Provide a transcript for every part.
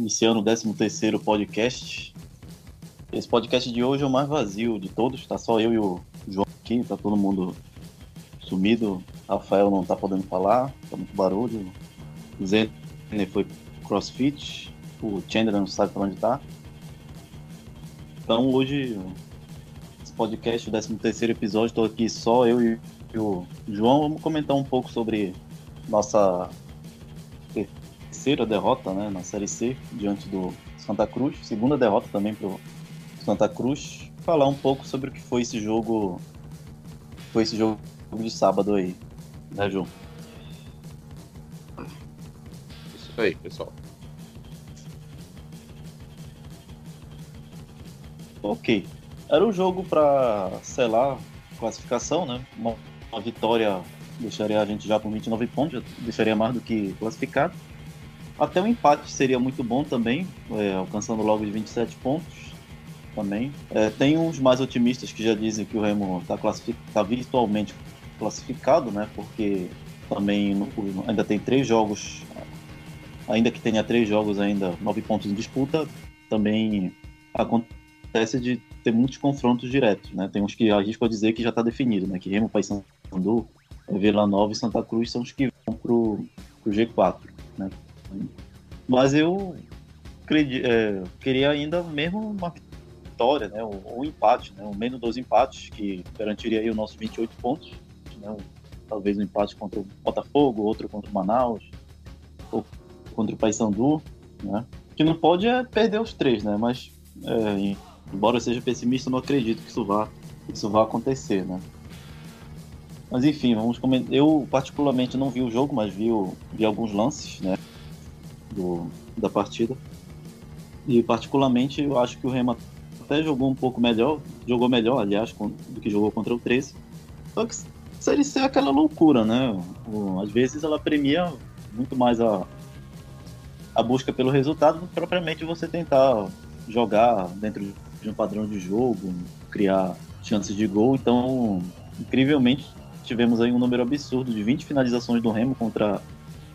iniciando o 13 podcast. Esse podcast de hoje é o mais vazio de todos, tá só eu e o João aqui, tá todo mundo sumido. Rafael não tá podendo falar, tá muito barulho. O Zene foi crossfit, o Chandler não sabe pra onde tá. Então hoje, esse podcast, o 13 terceiro episódio, estou aqui só eu e o João. Vamos comentar um pouco sobre nossa terceira derrota né, na Série C diante do Santa Cruz, segunda derrota também para o Santa Cruz. Falar um pouco sobre o que foi esse jogo, foi esse jogo de sábado aí, né, João? Isso aí, pessoal. Ok. Era um jogo para, sei lá, classificação, né? Uma, uma vitória deixaria a gente já com 29 pontos, deixaria mais do que classificado. Até um empate seria muito bom também, é, alcançando logo de 27 pontos também. É, tem uns mais otimistas que já dizem que o Remo está tá virtualmente classificado, né? Porque também no, ainda tem três jogos, ainda que tenha três jogos ainda, nove pontos em disputa, também acontece de ter muitos confrontos diretos, né? Tem uns que arrisco a dizer que já está definido, né? Que Remo, Paysandu, Vila Nova e Santa Cruz são os que vão pro, pro G4, né? Mas eu é, queria ainda mesmo uma vitória, né? Um, um empate, né? Um menos dois empates que garantiria aí os nossos 28 pontos, né? Talvez um empate contra o Botafogo, outro contra o Manaus, ou contra o Paysandu, né? O que não pode é perder os três, né? Mas é, embora eu seja pessimista, eu não acredito que isso vá, isso vá acontecer, né? Mas enfim, vamos comentar. Eu particularmente não vi o jogo, mas vi, o, vi alguns lances, né? Do, da partida. E particularmente eu acho que o Rema até jogou um pouco melhor, jogou melhor, aliás, do que jogou contra o 13. Só que Série C é aquela loucura, né? Às vezes ela premia muito mais a, a busca pelo resultado do que propriamente você tentar jogar dentro de um padrão de jogo, criar chances de gol. Então, incrivelmente, tivemos aí um número absurdo de 20 finalizações do Remo contra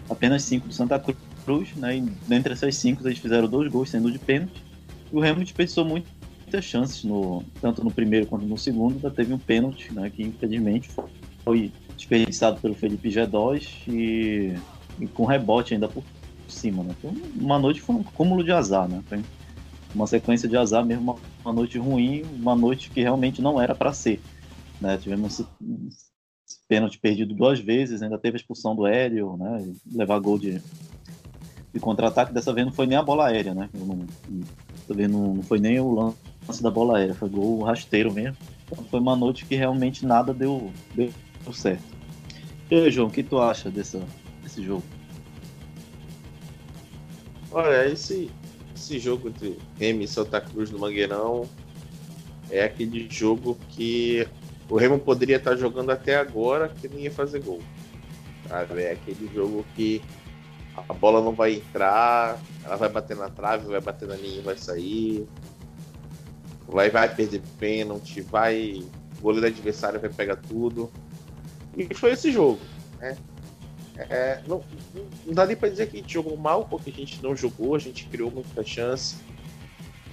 apenas 5 do Santa Cruz. Cruz, né? E dentre essas cinco, eles fizeram dois gols sendo de pênalti. E o Remo desperdiçou muitas chances, no, tanto no primeiro quanto no segundo. Ainda teve um pênalti, né? Que infelizmente foi desperdiçado pelo Felipe G2 e, e com rebote ainda por cima, né? Então, uma noite foi um cúmulo de azar, né? Foi uma sequência de azar mesmo, uma, uma noite ruim, uma noite que realmente não era para ser. Né? Tivemos pênalti perdido duas vezes, ainda teve a expulsão do Hélio, né? Levar gol de, de contra-ataque, dessa vez não foi nem a bola aérea, né? Não, não, não foi nem o lance da bola aérea, foi gol rasteiro mesmo. Então foi uma noite que realmente nada deu, deu certo. E aí, João, o que tu acha dessa, desse jogo? Olha, esse, esse jogo entre Remo e Santa Cruz no Mangueirão é aquele jogo que o Remo poderia estar jogando até agora que não ia fazer gol. Sabe? É aquele jogo que a bola não vai entrar, ela vai bater na trave, vai bater na linha vai sair. Vai, vai perder pênalti, vai. O goleiro adversário vai pegar tudo. E foi esse jogo. Né? É, não, não dá nem pra dizer que a gente jogou mal, porque a gente não jogou, a gente criou muita chance.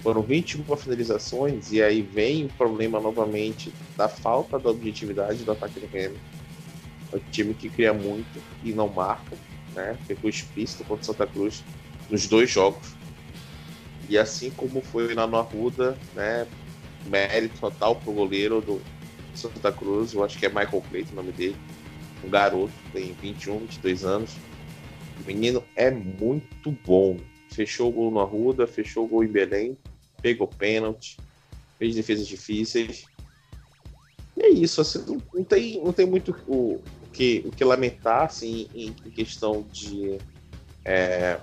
Foram 21 finalizações, e aí vem o problema novamente da falta da objetividade do ataque do Remo. É um time que cria muito e não marca né? Ficou explícito contra Santa Cruz nos dois jogos. E assim como foi lá no Arruda, né? Mérito total pro goleiro do Santa Cruz, eu acho que é Michael Clayton o nome dele. Um garoto, tem 21, 22 anos. O menino é muito bom. Fechou o gol no Arruda, fechou o gol em Belém, pegou pênalti, fez defesas difíceis. E é isso, assim, não tem, não tem muito o, que, o que lamentar assim, em, em questão de, é,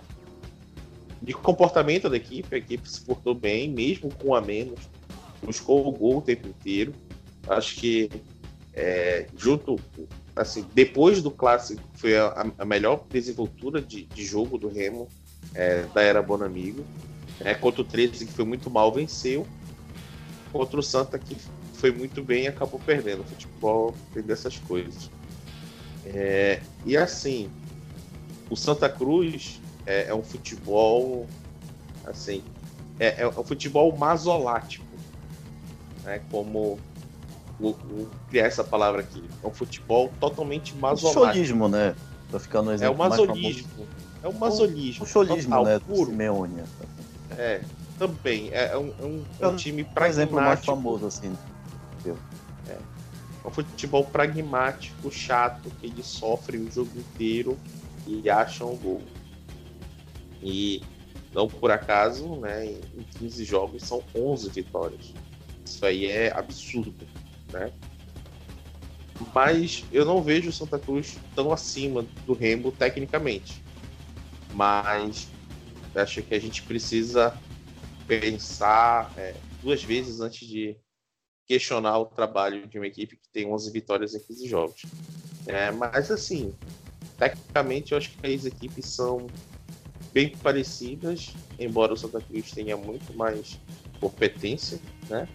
de comportamento da equipe. A equipe se portou bem, mesmo com a menos, buscou o gol o tempo inteiro. Acho que é, junto, assim, depois do clássico, foi a, a melhor desenvoltura de, de, jogo do Remo é, da era Bonamigo. É, contra o 13, que foi muito mal, venceu. Contra o Santa, que foi muito bem e acabou perdendo. O futebol tem dessas coisas. É, e assim, o Santa Cruz é, é, um futebol Assim, é, é um futebol masolático, né? Como vou, vou, criar essa palavra aqui. É um futebol totalmente masolático. Cholismo, né? Pra ficar no exemplo. É o masolismo. É o masolismo. O, o cholismo, total, né? Puro. Simeone. É, também. É, é um, é um, é um time pragmático. Um exemplo mais famoso, assim. É. é um futebol pragmático, chato, que ele sofre o jogo inteiro e acha um gol. E não por acaso, né, em 15 jogos são 11 vitórias. Isso aí é absurdo, né? Mas eu não vejo o Santa Cruz tão acima do Remo tecnicamente. Mas acho que a gente precisa pensar é, duas vezes antes de questionar o trabalho de uma equipe que tem 11 vitórias em 15 jogos. É, mas assim, tecnicamente eu acho que as equipes são bem parecidas, embora o Santa Cruz tenha muito mais competência, né?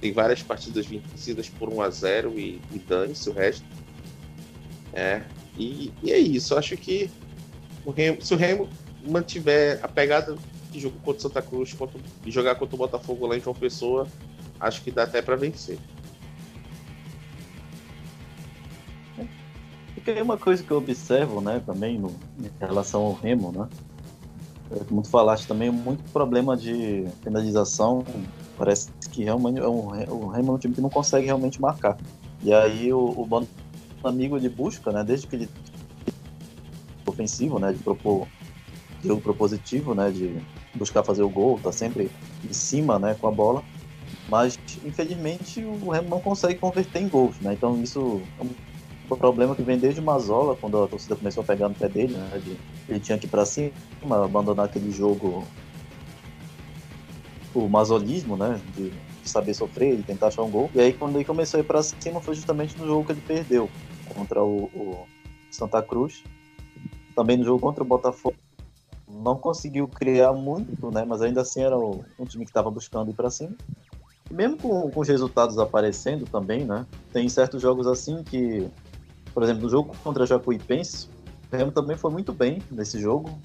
Tem várias partidas vencidas por 1 a 0 e, e dane-se o resto. É, e, e, é isso. Eu acho que o Remo, se o Remo mantiver a pegada de jogo contra o Santa Cruz e jogar contra o Botafogo lá em João Pessoa, acho que dá até para vencer. Porque uma coisa que eu observo, né, também no, em relação ao Remo, né, como tu falaste também, muito problema de finalização. Parece que realmente é um, o Remo é um time que não consegue realmente marcar. E aí o, o bando amigo ele busca, né, desde que ele ofensivo, né, de propor jogo propositivo, né, de buscar fazer o gol, tá sempre em cima, né, com a bola. Mas infelizmente o Remo não consegue converter em gols, né? Então isso é um problema que vem desde o Mazola, quando a torcida começou a pegar no pé dele, né? De, ele tinha que ir para cima, abandonar aquele jogo, o masolismo, né? De, de saber sofrer e tentar achar um gol. E aí quando ele começou a ir para cima foi justamente no jogo que ele perdeu contra o, o Santa Cruz. Também no jogo contra o Botafogo não conseguiu criar muito, né? Mas ainda assim era um time que estava buscando ir para cima mesmo com, com os resultados aparecendo também, né? Tem certos jogos assim que, por exemplo, no jogo contra Jacuipense, o Remo também foi muito bem nesse jogo.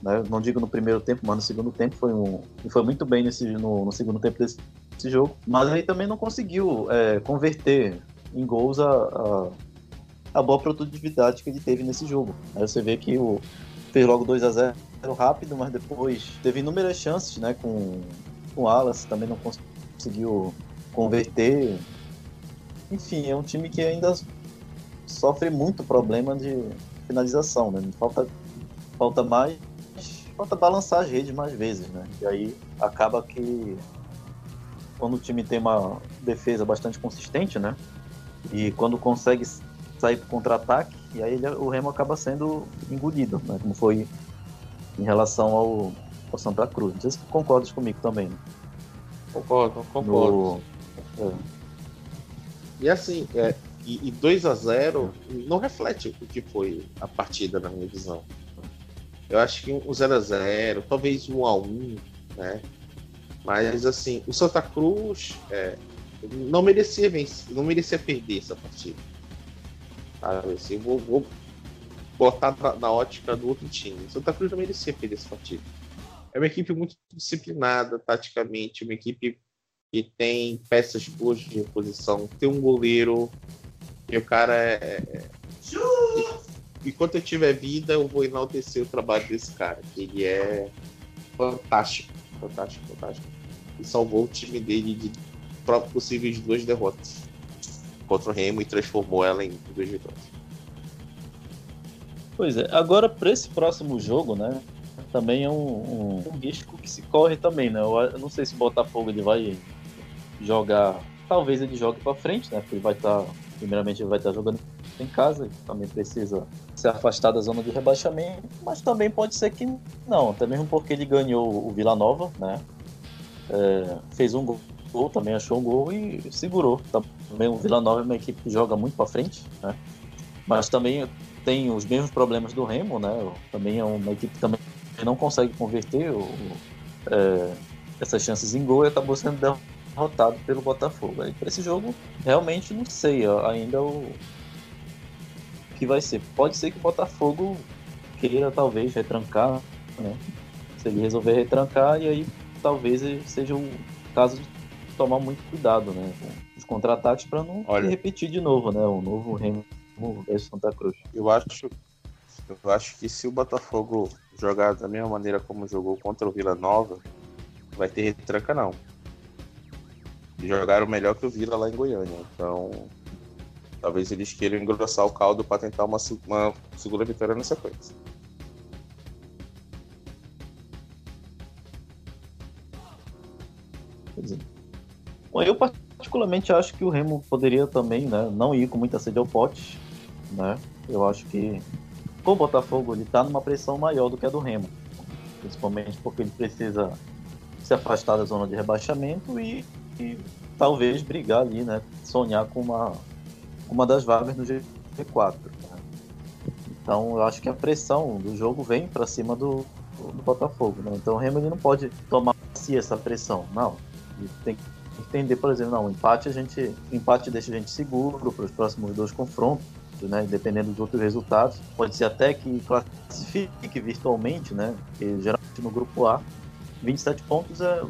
Né? Não digo no primeiro tempo, mas no segundo tempo foi um. Foi muito bem nesse, no, no segundo tempo desse, desse, jogo. Mas aí também não conseguiu é, converter em gols a, a, a, boa produtividade que ele teve nesse jogo. Aí você vê que o, fez logo 2 a 0 rápido, mas depois teve inúmeras chances, né? Com, com o Alas, também não conseguiu conseguiu converter. Enfim, é um time que ainda sofre muito problema de finalização, né? Falta, falta mais. Falta balançar as redes mais vezes, né? E aí acaba que quando o time tem uma defesa bastante consistente, né? E quando consegue sair para contra-ataque, e aí ele, o Remo acaba sendo engolido, né? Como foi em relação ao, ao Santa Cruz. Não sei se concordas comigo também, né? Concordo, concordo. No... É. E assim, é, e, e 2 a 0 não reflete o que foi a partida na minha visão. Eu acho que um 0 a 0 talvez um a 1 né? Mas assim, o Santa Cruz é, não merecia vencer, não merecia perder essa partida. Sabe? Assim, vou, vou botar na, na, ótica do outro time. O Santa Cruz não merecia perder essa partida. É uma equipe muito disciplinada taticamente, uma equipe que tem peças boas de reposição, tem um goleiro, e o cara é. é enquanto eu tiver vida, eu vou enaltecer o trabalho desse cara, que ele é fantástico, fantástico, fantástico. E salvou o time dele de possíveis duas derrotas contra o Remo e transformou ela em duas vitórias. Pois é, agora para esse próximo jogo, né? Também é um, um, um, risco que se corre também, né? Eu, não sei se o Botafogo ele vai jogar, talvez ele jogue para frente, né? Porque ele vai estar, tá, primeiramente ele vai estar tá jogando em casa, também precisa se afastar da zona de rebaixamento, mas também pode ser que não, até mesmo porque ele ganhou o Vila Nova, né? É, fez um gol, também achou um gol e segurou. Também o Vila Nova é uma equipe que joga muito para frente, né? Mas também tem os mesmos problemas do Remo, né? Também é uma equipe que também não consegue converter o, é, essas chances em gol e acabou sendo derrotado pelo Botafogo. Aí para esse jogo, realmente não sei ainda o que vai ser. Pode ser que o Botafogo queira talvez retrancar, né? Se ele resolver retrancar, e aí talvez seja o caso de tomar muito cuidado, né? Com os contra-ataques para não Olha, repetir de novo, né? O novo Remo versus Santa Cruz. Eu acho, eu acho que se o Botafogo jogar da mesma maneira como jogou contra o Vila Nova, vai ter retranca não. Jogaram melhor que o Vila lá em Goiânia, então talvez eles queiram engrossar o caldo para tentar uma, uma segunda vitória na sequência. Bom, eu particularmente acho que o Remo poderia também, né, não ir com muita sede ao pote, né? Eu acho que o Botafogo ele está numa pressão maior do que a do Remo, principalmente porque ele precisa se afastar da zona de rebaixamento e, e talvez brigar ali, né? Sonhar com uma, uma das vagas no G4. Né? Então eu acho que a pressão do jogo vem para cima do, do Botafogo. Né? Então o Remo ele não pode tomar si essa pressão. Não. Ele tem que entender, por exemplo, não, o empate a gente. Empate deixa a gente seguro para os próximos dois confrontos né? Dependendo dos outros resultados. Pode ser até que classifique virtualmente, né? Porque geralmente no grupo A, 27 pontos é,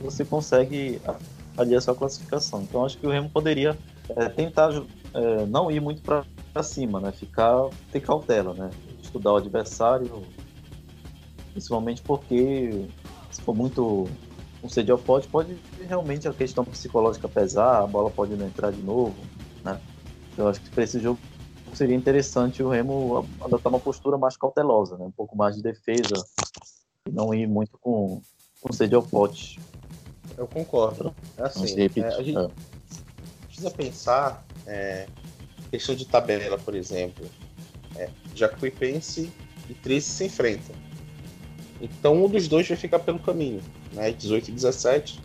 você consegue ali a sua classificação. Então acho que o Remo poderia é, tentar é, não ir muito para cima, né? Ficar, ter cautela, né? Estudar o adversário, principalmente porque se for muito um ao pote, pode realmente a questão psicológica pesar, a bola pode não entrar de novo, né? Eu acho que para esse jogo seria interessante o Remo adotar uma postura mais cautelosa, né? um pouco mais de defesa, e não ir muito com, com sede ao pote. Eu concordo. É assim, é, a gente é. precisa pensar é, questão de tabela, por exemplo. É, Jacuipense e 13 se enfrentam. Então um dos dois vai ficar pelo caminho. Né? 18 e 17.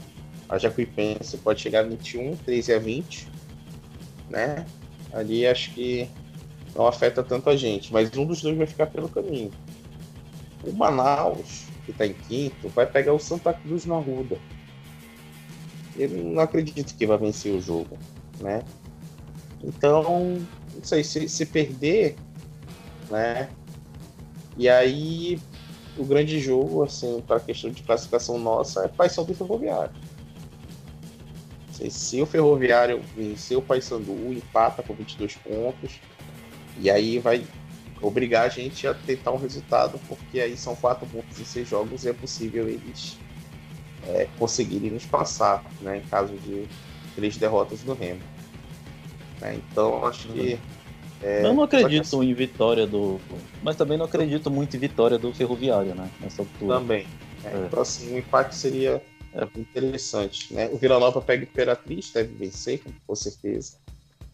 A Jacuipense pode chegar a 21, 13 a 20. Né? Ali acho que não afeta tanto a gente, mas um dos dois vai ficar pelo caminho. O Manaus, que está em quinto, vai pegar o Santa Cruz na Ruda. Eu não acredito que vai vencer o jogo, né? Então, não sei, se, se perder, né? E aí, o grande jogo, assim, para a questão de classificação nossa, é Paysandu e Ferroviário. Se, o Ferroviário vencer o Paysandu, empata com 22 pontos, e aí vai obrigar a gente a tentar um resultado, porque aí são quatro pontos em seis jogos e é possível eles é, conseguirem nos passar, né, em caso de três derrotas do Remo. Né, então acho que. É, eu não acredito assim, em vitória do. Mas também não acredito muito em vitória do Ferroviário, né? Nessa altura. Também. É, é. Então, assim, o um empate seria é. interessante. Né? O Vila Nova pega Imperatriz, deve vencer, com certeza.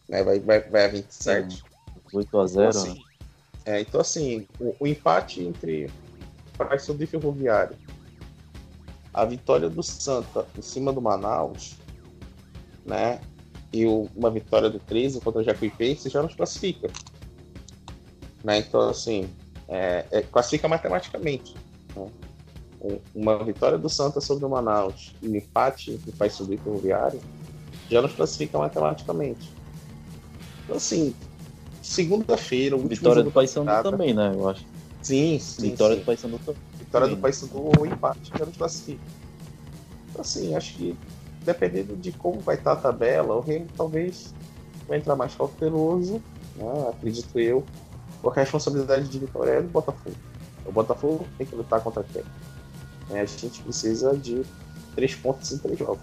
Né? Vai, vai, vai a 27. 8 a 0 então, assim, é, então, assim o, o empate entre Paysandu e Ferroviário, a vitória do Santa em cima do Manaus, né? E o, uma vitória do 13 contra o Jacuipense já nos classifica. Né? Então, assim, é, é, classifica matematicamente. Né? Uma vitória do Santa sobre o Manaus e um empate entre Paysandu e Ferroviário já nos classifica matematicamente. Então, assim, segunda-feira, o Vitória do Paysandu também, né? Eu acho. Sim, sim. Vitória sim. do Paysandu também. Vitória do Paysandu ou empate já nos classifica. Então, assim, acho que dependendo de como vai estar a tabela, o Remo talvez vai entrar mais cauteloso, né? acredito eu, porque a responsabilidade de vitória é do Botafogo. O Botafogo tem que lutar contra quem? É, a gente precisa de três pontos em três jogos.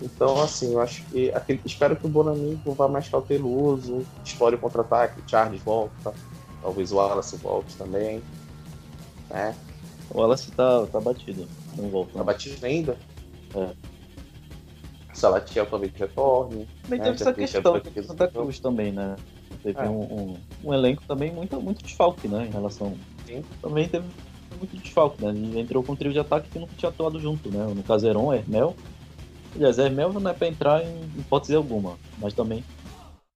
Então, assim, eu acho que. Aquele, espero que o Bonamigo vá mais cauteloso, explore o contra-ataque, o Charles volta, talvez o Wallace volte também. Né? O Wallace tá, tá batido, não volta. Tá batido ainda? É. Salatiel talvez retorne. Também né? teve essa questão do Santa Cruz também, né? Teve é. um, um, um, elenco também muito, muito desfalque, né? Em relação. Sim. Também teve muito desfalque, né? Ele entrou com um trio de ataque que não tinha atuado junto, né? No Caseron, Hermel Aliás, Hermel não é pra entrar em hipótese alguma, mas também.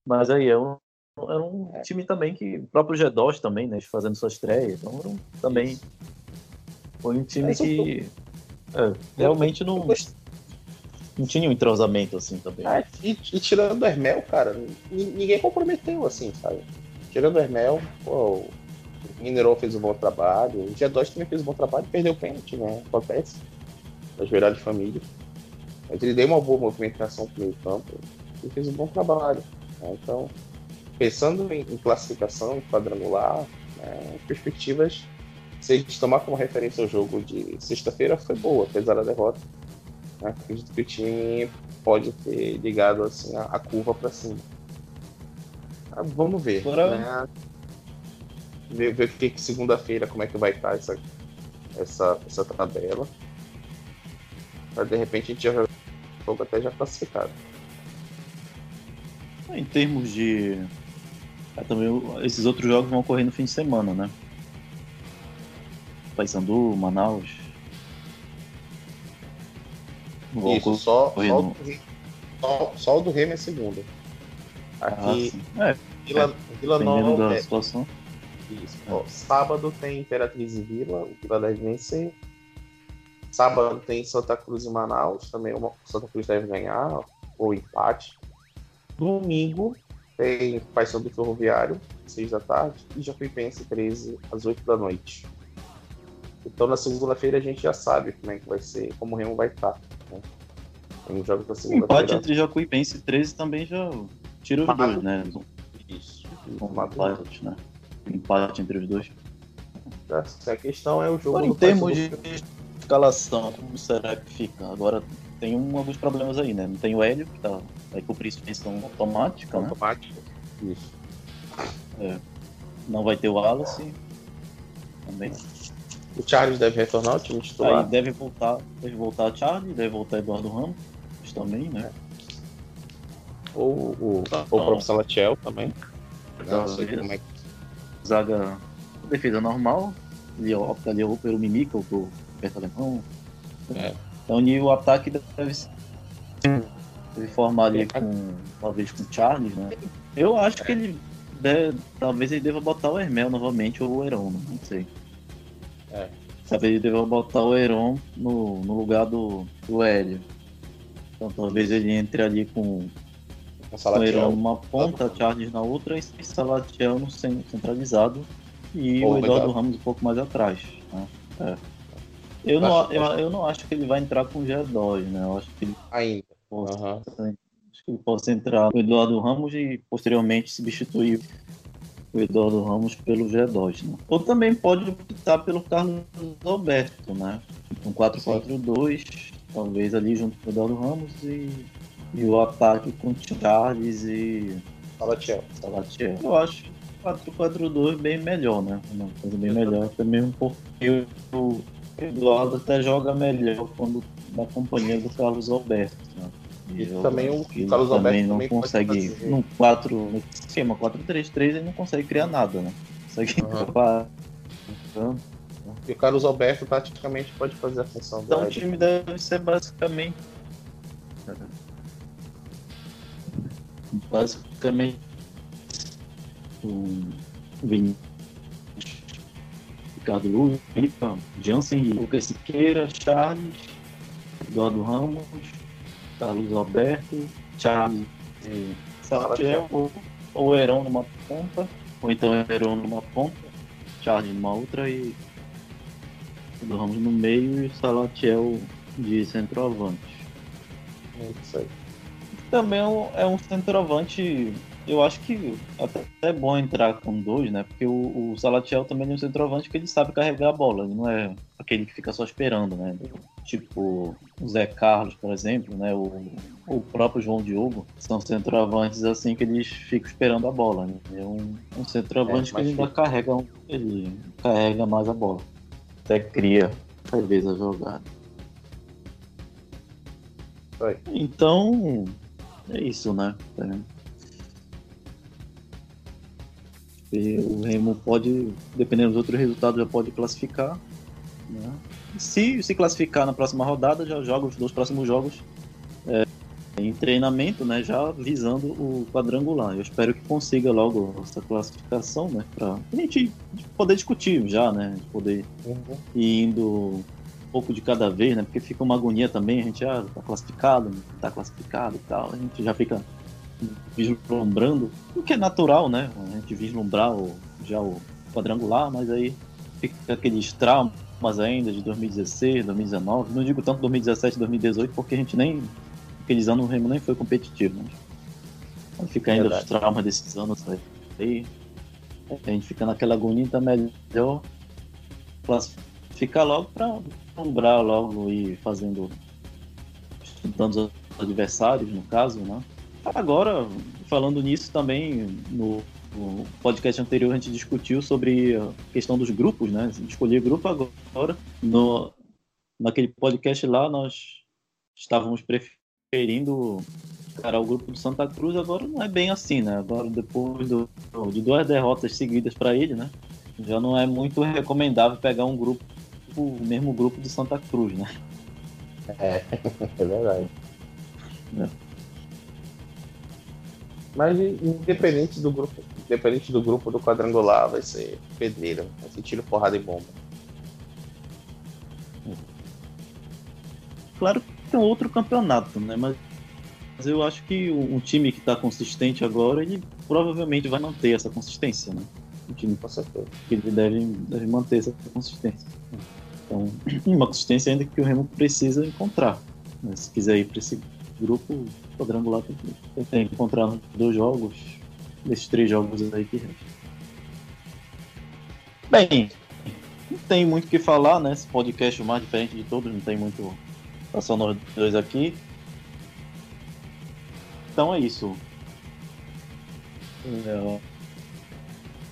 Mas aí é um, era um é. time também que. O próprio G2 também, né? Fazendo sua estreia. Então um, também. Foi um time que. É, realmente não. Não tinha um entrosamento assim também. É, e, e, tirando o Hermel, cara, ninguém comprometeu assim, sabe? Tirando o Hermel, pô, O Mineirão fez um bom trabalho. O G2 também fez um bom trabalho, perdeu o pênalti, né? Acontece. Na joelhada de família. Mas ele deu uma boa movimentação pro meio campo e fez um bom trabalho. Né? Então, pensando em, em classificação, em quadrangular, né, perspectivas, se a gente tomar como referência o jogo de sexta-feira, foi boa, apesar da derrota. Né? Acredito que o time pode ter ligado assim, a, a curva para cima. Ah, vamos ver. Né? Ver, ver que, que segunda-feira como é que vai estar essa, essa, essa tabela. Pra de repente a gente já vai jogo até já classificado. Em termos de. É, também, esses outros jogos vão ocorrer no fim de semana, né? Paysandu, Manaus. Isso, só, só, no... só, só, o do Remo é segunda. Aqui, ah, é, Vila, é, Vila Nova. Da é... situação. Isso. É. Ó, sábado tem Imperatriz e Vila, o Vila deve vencer. Sábado tem Santa Cruz e Manaus, também o Santa Cruz deve ganhar, ou empate. Domingo tem Paysandu Ferroviário, 6 da tarde, e Jacuipense 13 às 8 da noite. Então na segunda-feira a gente já sabe como é que vai ser, como o Remo vai estar. Né? Tem jogos da segunda-feira. Empate entre Jacuipense e 13 também já tira os dois, né? Isso. Um empate, né? Empate entre os dois. A questão é o jogo. Em termos de escalação, como será que fica? Agora tem um, alguns problemas aí, né? Não tem o Hélio, que tá, vai cumprir suspensão automática, né? Automática, isso. É. Não vai ter o Wallace também. O Charles deve retornar ao time titular. Aí deve voltar, deve voltar o Charles, deve voltar Eduardo Ramos também, né? Ou o, tá, o próprio Salatiel também. Não sei como é que... Zaga defesa normal, ele opta ali ou pelo Mimica ou pelo Perto Alemão. É. Então o ataque deve ser deve formar ali com talvez com o Charles, né? Eu acho que ele deve, talvez ele deva botar o Hermel novamente ou o Heron, não sei. É. Talvez ele deva botar o Heron no, no lugar do, do Hélio. Então talvez ele entre ali com, com o Heron numa ponta, Charles na outra e Salatiel no centralizado e o Eduardo Ramos um pouco mais atrás. Né? É. Eu não, eu, eu não acho que ele vai entrar com o G2, né? Eu acho que ele. Ainda. Possa, uhum. Acho que ele possa entrar com o Eduardo Ramos e posteriormente substituir o Eduardo Ramos pelo G2, né? Ou também pode optar pelo Carlos Alberto, né? Um 4-4-2, talvez ali junto com o Eduardo Ramos e, e o ataque com Charles e. Salatiel. Salatiel. Eu acho 4-4-2 bem melhor, né? Uma coisa bem melhor, também um pouco. Eduardo até joga melhor quando na companhia do Carlos Alberto. Né? E também o Carlos Alberto também não consegue. No 4, no esquema 4-3-3 ele não consegue criar nada, né? Consegue uhum. então, e o Carlos Alberto praticamente pode fazer a função Então o time deve ser basicamente. Basicamente. Um Ricardo Luz, Jansen, Lucas Siqueira, Charles, Eduardo Ramos, Carlos Alberto, Charles e Salatiel, ou, ou Heron numa ponta, ou então Heron numa ponta, Charles numa outra e Eduardo Ramos no meio e Salatiel de centroavante. É isso aí. Também é um, é um centroavante eu acho que até é bom entrar com dois, né? Porque o, o Salatiel também é um centroavante que ele sabe carregar a bola, ele não é aquele que fica só esperando, né? Tipo o Zé Carlos, por exemplo, né? O, o próprio João Diogo são centroavantes assim que eles ficam esperando a bola. Né? É um, um centroavante é, que ele ainda carrega, ele carrega mais a bola. Até cria, às vezes, a jogada. Então, é isso, né? É. E o Remo pode, dependendo dos outros resultados, já pode classificar. Né? Se se classificar na próxima rodada, já joga os dois próximos jogos é, em treinamento, né? Já visando o quadrangular. Eu espero que consiga logo essa classificação, né? Para a gente poder discutir já, né? Poder uhum. ir indo um pouco de cada vez, né? Porque fica uma agonia também, a gente ah, tá classificado, tá classificado e tal. A gente já fica vislumbrando, o que é natural, né? A gente vislumbrar o, já o, quadrangular, mas aí fica aqueles traumas ainda de 2016, 2019. Não digo tanto 2017, 2018, porque a gente nem. Aqueles anos o Remo nem foi competitivo. Mas fica ainda Verdade. os traumas desses anos aí. A gente fica naquela agonia, então é melhor classificar logo para lembrar logo e fazendo. estudando os adversários, no caso, né? Agora, falando nisso também, no no podcast anterior a gente discutiu sobre a questão dos grupos, né? Escolher grupo agora. No, naquele podcast lá, nós estávamos preferindo cara, o grupo do Santa Cruz. Agora não é bem assim, né? Agora, depois do, de duas derrotas seguidas para ele, né? Já não é muito recomendável pegar um grupo, o mesmo grupo do Santa Cruz, né? É, é verdade. É. Mas independente do grupo, independente do grupo do quadrangular, vai ser pedreira, vai ser tiro, porrada e bomba. Claro que um outro campeonato, né? Mas, mas eu acho que um time que está consistente agora, ele provavelmente vai manter essa consistência, né? Um time com certeza. que ele deve, deve manter essa consistência. Então, uma consistência ainda que o Remo precisa encontrar. Né? Se quiser ir para esse grupo quadrangular, tem que, que encontrar dois jogos, desses três jogos aí que Bem, não tem muito o que falar, né? Esse podcast é o mais diferente de todos, não tem muito. Tá só nós dois aqui. Então é isso. É,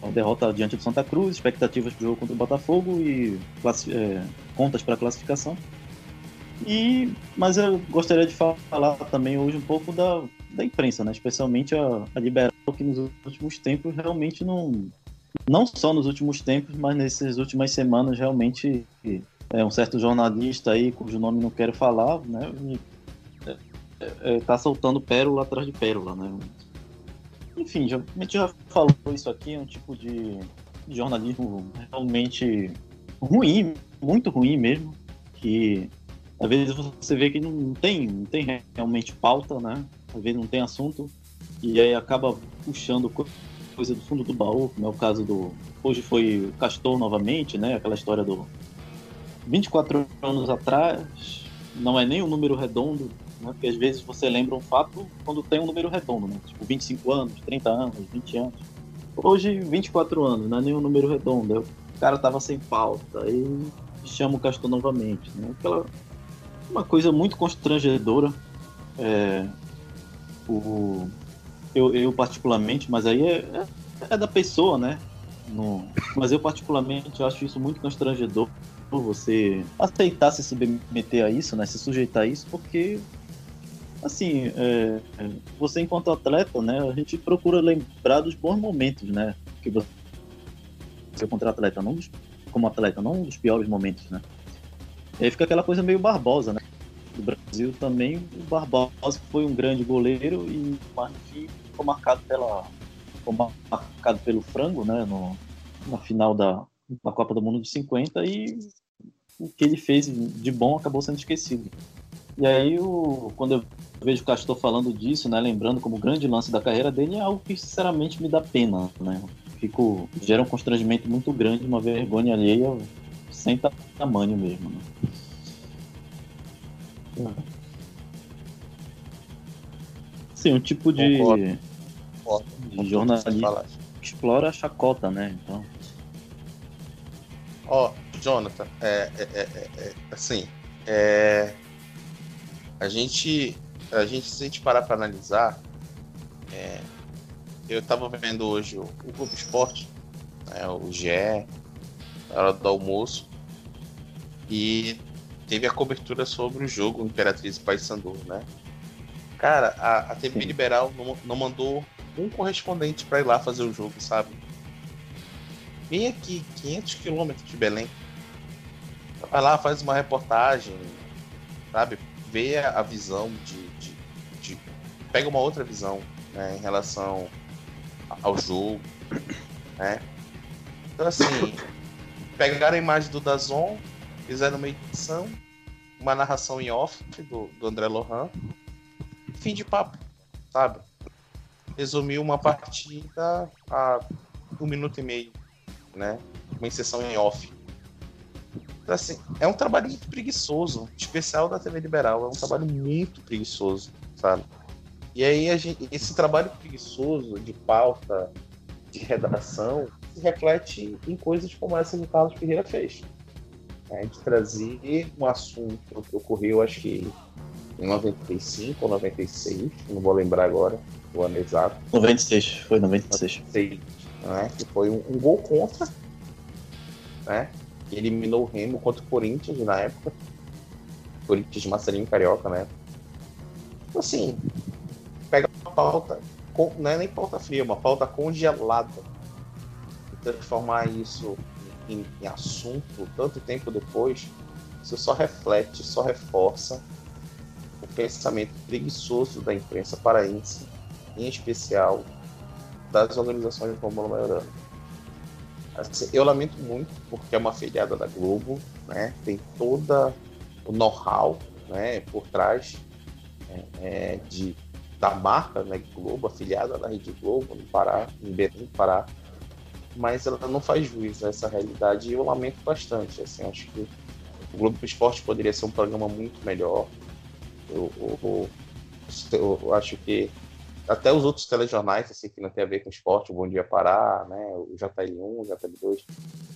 a derrota diante do Santa Cruz, expectativas para o jogo contra o Botafogo e é, contas para classificação. E, mas eu gostaria de falar também hoje um pouco da, da imprensa, né? especialmente a, a liberal, que nos últimos tempos realmente não. Não só nos últimos tempos, mas nessas últimas semanas realmente é um certo jornalista aí, cujo nome não quero falar, né? É, é, é, tá soltando pérola atrás de pérola, né? Enfim, já, a gente já falou isso aqui, é um tipo de jornalismo realmente ruim, muito ruim mesmo, que às vezes você vê que não tem, não tem realmente pauta, né? Às vezes não tem assunto, e aí acaba puxando coisa do fundo do baú, como é o caso do. Hoje foi o Castor novamente, né? Aquela história do. 24 anos atrás, não é nem um número redondo, né? Porque às vezes você lembra um fato quando tem um número redondo, né? Tipo 25 anos, 30 anos, 20 anos. Hoje, 24 anos, não é nem um número redondo. O cara tava sem pauta, aí chama o Castor novamente, né? Aquela uma coisa muito constrangedora. É, o, eu, eu, particularmente, mas aí é, é, é da pessoa, né? No, mas eu particularmente acho isso muito constrangedor você aceitar se submeter a isso, né? Se sujeitar a isso, porque assim, é, você enquanto atleta, né? A gente procura lembrar dos bons momentos, né? Que você contra atleta, não dos, como atleta, não dos piores momentos, né? E aí fica aquela coisa meio Barbosa, né? Do Brasil também, o Barbosa foi um grande goleiro e mas ficou marcado pela ficou marcado pelo frango, né, no, na final da, da Copa do Mundo de 50 e o que ele fez de bom acabou sendo esquecido. E aí, o, quando eu vejo o Castor falando disso, né, lembrando como grande lance da carreira dele, é algo que sinceramente me dá pena, né? Fico, gera um constrangimento muito grande, uma vergonha alheia sem tamanho mesmo. Né? Sim, um tipo de, Concordo. de jornalismo que explora a chacota, né? Então. Ó, oh, Jonathan, é, é, é, é, assim, é, a gente, a gente, se a gente parar para analisar, é, eu tava vendo hoje o, o Grupo Esporte, né, o GE, hora do almoço, e teve a cobertura sobre o jogo Imperatriz Paysandu, né? Cara, a, a TV Sim. Liberal não, não mandou um correspondente para ir lá fazer o jogo, sabe? Vem aqui, 500 quilômetros de Belém. Vai lá, faz uma reportagem, sabe? Vê a visão de, de, de pega uma outra visão né, em relação ao jogo, né? Então assim, pegaram a imagem do Dazon, fizeram uma edição, uma narração em off do, do André Lohan. Fim de papo, sabe? Resumiu uma partida a um minuto e meio. né? Uma inserção em off. Então, assim, é um trabalho muito preguiçoso, especial da TV liberal, é um trabalho muito preguiçoso, sabe? E aí gente, esse trabalho preguiçoso de pauta, de redação, se reflete em coisas como essa que o Carlos Ferreira fez. Né? De trazer um assunto que ocorreu, acho que em 95 ou 96, não vou lembrar agora o ano exato. 96, foi 96. 96 né? Que foi um, um gol contra, né? Que eliminou o Remo contra o Corinthians na época. Corinthians de Marcelinho Carioca, né? Então, assim, pega uma pauta, não é nem pauta fria, é uma pauta congelada. E transformar isso em, em assunto tanto tempo depois, isso só reflete, só reforça o pensamento preguiçoso da imprensa paraense, em especial das organizações Fórmula Maiorana. Assim, eu lamento muito, porque é uma filiada da Globo, né? tem toda o know-how né, por trás é, é, de, da marca né, Globo, afiliada da Rede Globo, no Pará, em Belém, Pará, mas ela não faz juiz a essa realidade e eu lamento bastante. Assim, acho que o Globo Esporte poderia ser um programa muito melhor. Eu, eu, eu, eu acho que até os outros telejornais, assim, que não tem a ver com esporte, o Bom Dia Pará, né, o JL1, o JL2,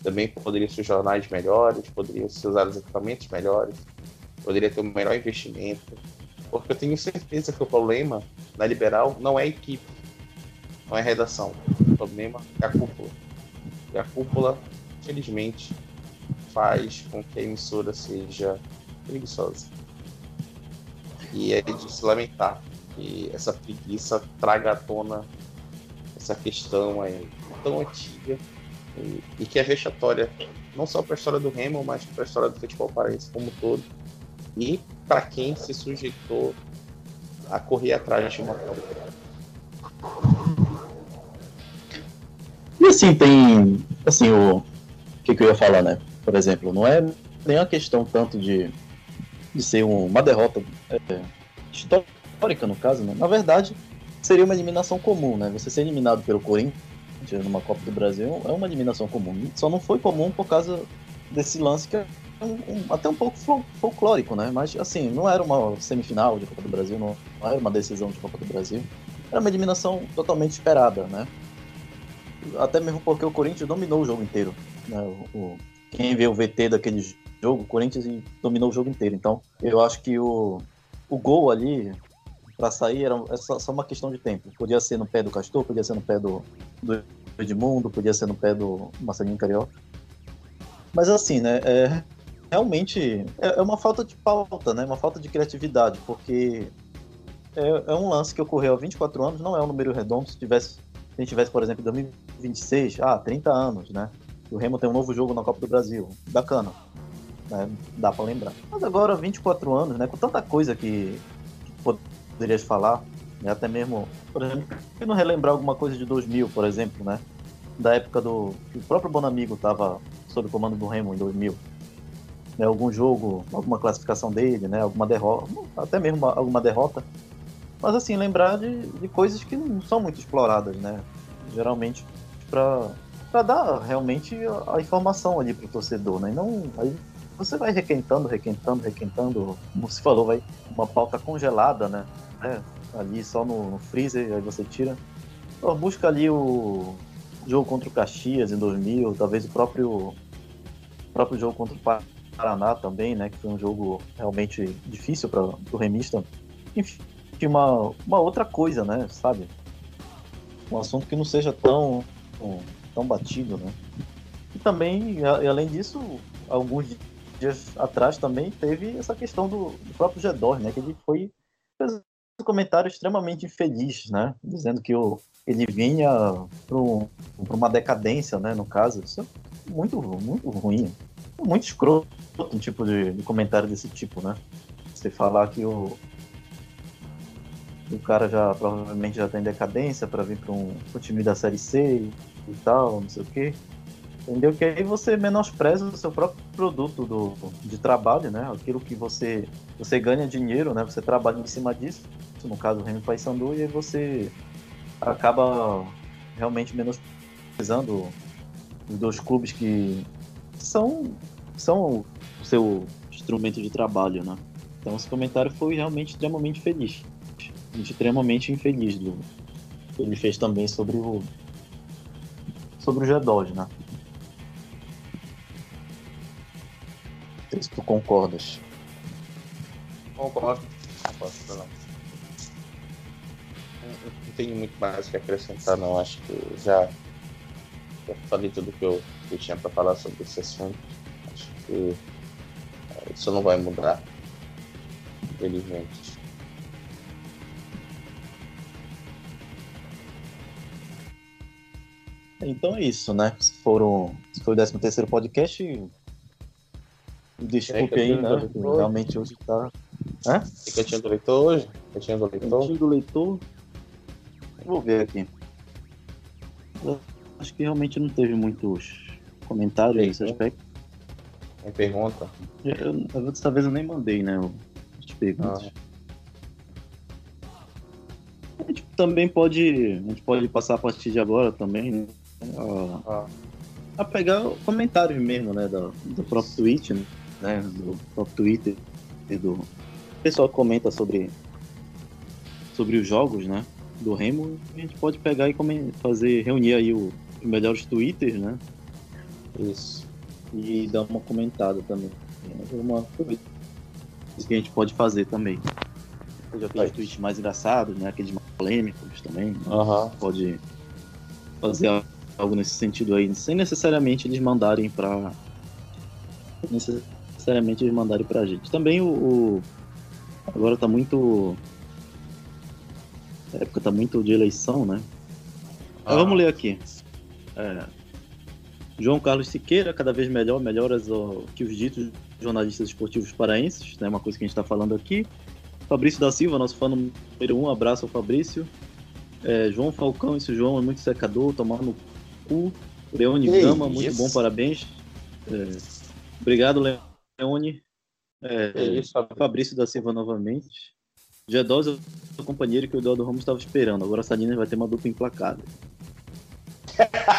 também poderiam ser jornais melhores, poderiam ser usados equipamentos melhores, poderia ter um melhor investimento, porque eu tenho certeza que o problema na Liberal não é a equipe, não é a redação, o problema é a cúpula. E a cúpula, infelizmente, faz com que a emissora seja preguiçosa. E é de se lamentar que essa preguiça traga à tona essa questão aí tão antiga e, e que é vexatória não só para a história do Remo, mas para a história do futebol paraense como um todo e para quem se sujeitou a correr atrás de uma prova. Assim tem assim o que, que eu ia falar, né? Por exemplo, não é nem a questão tanto de, de ser uma derrota é, histórica histórica, no caso, né? Na verdade, seria uma eliminação comum, né? Você ser eliminado pelo Corinthians numa Copa do Brasil é uma eliminação comum. Só não foi comum por causa desse lance que é um, um, até um pouco folclórico, né? Mas, assim, não era uma semifinal de Copa do Brasil, não, não era uma decisão de Copa do Brasil. Era uma eliminação totalmente esperada, né? Até mesmo porque o Corinthians dominou o jogo inteiro. Né? O, o, quem vê o VT daquele jogo, o Corinthians dominou o jogo inteiro. Então, eu acho que o, o gol ali para sair era é só, só, uma questão de tempo. Podia ser no pé do Castor, podia ser no pé do, do Edmundo, podia ser no pé do Marcelinho Carioca. Mas assim, né? É, realmente é, é, uma falta de pauta, né? Uma falta de criatividade, porque é, é, um lance que ocorreu há 24 anos, não é um número redondo. Se tivesse, se a gente tivesse, por exemplo, em 2026, ah, 30 anos, né? O Remo tem um novo jogo na Copa do Brasil. Bacana. Né? Dá para lembrar. Mas agora, 24 anos, né? Com tanta coisa que, que poderias falar, né? até mesmo, por exemplo, se não relembrar alguma coisa de 2000, por exemplo, né? Da época do que o próprio Bonamigo estava sob o comando do Remo em 2000. Né, algum jogo, alguma classificação dele, né, alguma derrota, até mesmo uma, alguma derrota. Mas assim, lembrar de, de coisas que não são muito exploradas, né? Geralmente para dar realmente a, a informação ali para o torcedor, né? E não aí você vai requentando, requentando, requentando, como se falou, vai uma pauta congelada, né? É, ali só no, no, freezer, aí você tira. Então, busca ali o jogo contra o Caxias em 2000, talvez o próprio, próprio jogo contra o Paraná também, né? Que foi um jogo realmente difícil para o remista. Enfim, uma, uma outra coisa, né? Sabe? Um assunto que não seja tão, tão batido, né? E também, além disso, alguns dias atrás também teve essa questão do, do próprio Gedor, né? Que ele foi fez um comentário extremamente infeliz, né? Dizendo que o, ele vinha para um, uma decadência, né? No caso, isso é muito, muito ruim, muito escroto um tipo de, de comentário desse tipo, né? Você falar que o o cara já provavelmente já está em decadência para vir para um, um time da série C e tal, não sei o quê. Entendeu? Que aí você menospreza o seu próprio produto do, de trabalho, né? Aquilo que você, você ganha dinheiro, né? Você trabalha em cima disso, no caso o Remy Paysandu, e aí você acaba realmente menosprezando os dois clubes que são, são o seu instrumento de trabalho, né? Então esse comentário foi realmente extremamente feliz. Extremamente infeliz do ele fez também sobre o sobre o G2, né? Não sei se tu concordas. Concordo. Não. Tenho muito mais que acrescentar, não. Acho que já, já falei tudo que eu, que eu tinha para falar sobre esse assunto. Acho que é, isso não vai mudar, infelizmente. Então é isso, né? Se, foram, foi o 13 terceiro podcast, desculpe aí, né? Realmente hoje tá... Hã? Cantinho do leitor hoje? Cantinho do leitor? Cantinho do leitor... Vou ver aqui. Eu acho que realmente não teve muitos comentários Eita. nesse aspecto. Tem pergunta? Eu, eu, dessa vez eu nem mandei, né? As perguntas. Ah. A gente também pode. A gente pode passar a partir de agora também, né? A, a pegar comentários mesmo, né? Do, do próprio tweet, né? Do próprio Twitter e do. O pessoal comenta sobre, sobre os jogos, né? Do Remo, a gente pode pegar e fazer, reunir aí o, os melhores twitters, né? Isso. E dar uma comentada também. É uma coisa que a gente pode fazer também. Já aqueles tweets mais engraçados, né? Aqueles mais polêmicos também. Né? Uhum. Pode fazer algo nesse sentido aí, sem necessariamente eles mandarem para necessariamente eles mandarem pra gente. Também o, o agora tá muito a época tá muito de eleição, né? Ah. vamos ler aqui. É, João Carlos Siqueira, cada vez melhor, melhoras que os ditos jornalistas esportivos paraenses, né? Uma coisa que a gente está falando aqui. Fabrício da Silva, nosso fã número um, abraço ao Fabrício. É, João Falcão, esse João é muito secador, tomando cu. Leone que Gama, isso? muito bom, parabéns. É, obrigado, Leone. É, isso, Fabrício da Silva novamente. G2 é o companheiro que o Eduardo Ramos estava esperando. Agora a Salinas vai ter uma dupla implacável.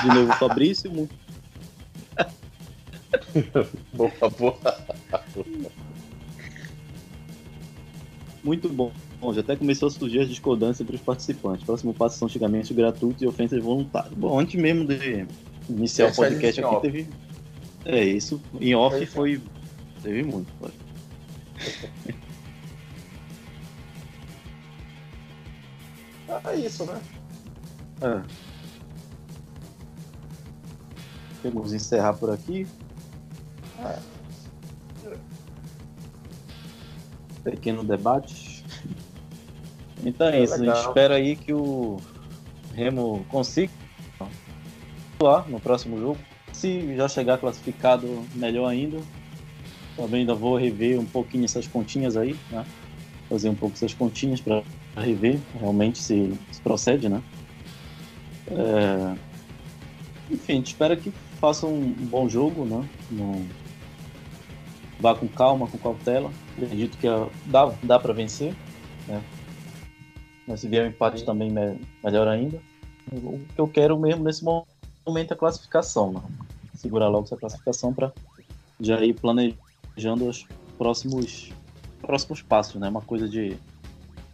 De novo, Fabrício. Boa, boa. Muito bom. Bom, já até começou a surgir as discordâncias entre os participantes. Próximo passo são xingamentos gratuitos e ofensas voluntárias. Bom, antes mesmo de iniciar o podcast aqui, teve. É, isso. Em off é, foi. Teve muito, pode. é isso, né? É. Vamos encerrar por aqui. É. Pequeno debate. Então é, isso, legal. a gente espera aí que o Remo consiga atuar no próximo jogo. Se já chegar classificado, melhor ainda. Também ainda vou rever um pouquinho essas continhas aí, né? Fazer um pouco essas continhas para rever realmente se, se procede, né? É... Enfim, a gente espera que faça um, bom jogo, né? Vá com calma, com cautela. Acredito que dá, dá para vencer, né? Mas se vier um empate Sim. também, melhor ainda. O que eu quero mesmo nesse momento é a classificação. Né? Segurar logo essa classificação para já ir planejando os próximos, próximos passos, né? Uma coisa de,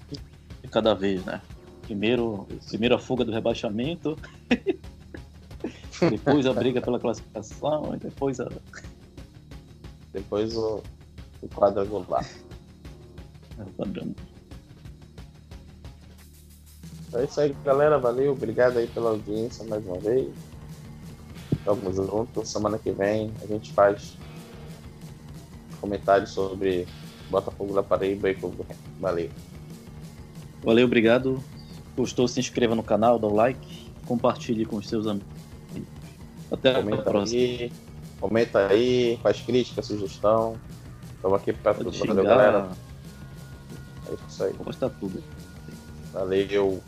de cada vez, né? Primeiro, primeiro a fuga do rebaixamento, depois a briga pela classificação, e depois a. Depois o, o quadrangular. É, o quadrangular. É isso aí, galera. Valeu. Obrigado aí pela audiência mais uma vez. Tamo junto. Semana que vem a gente faz comentários sobre Botafogo da Paraíba e Clube Valeu. Valeu, obrigado. Gostou, se inscreva no canal, dá o like, compartilhe com os seus amigos. Até comenta a próxima. Aí, comenta aí, faz crítica, sugestão. Estamos aqui para tudo. Valeu, galera. É isso aí. Vou postar tudo. Valeu.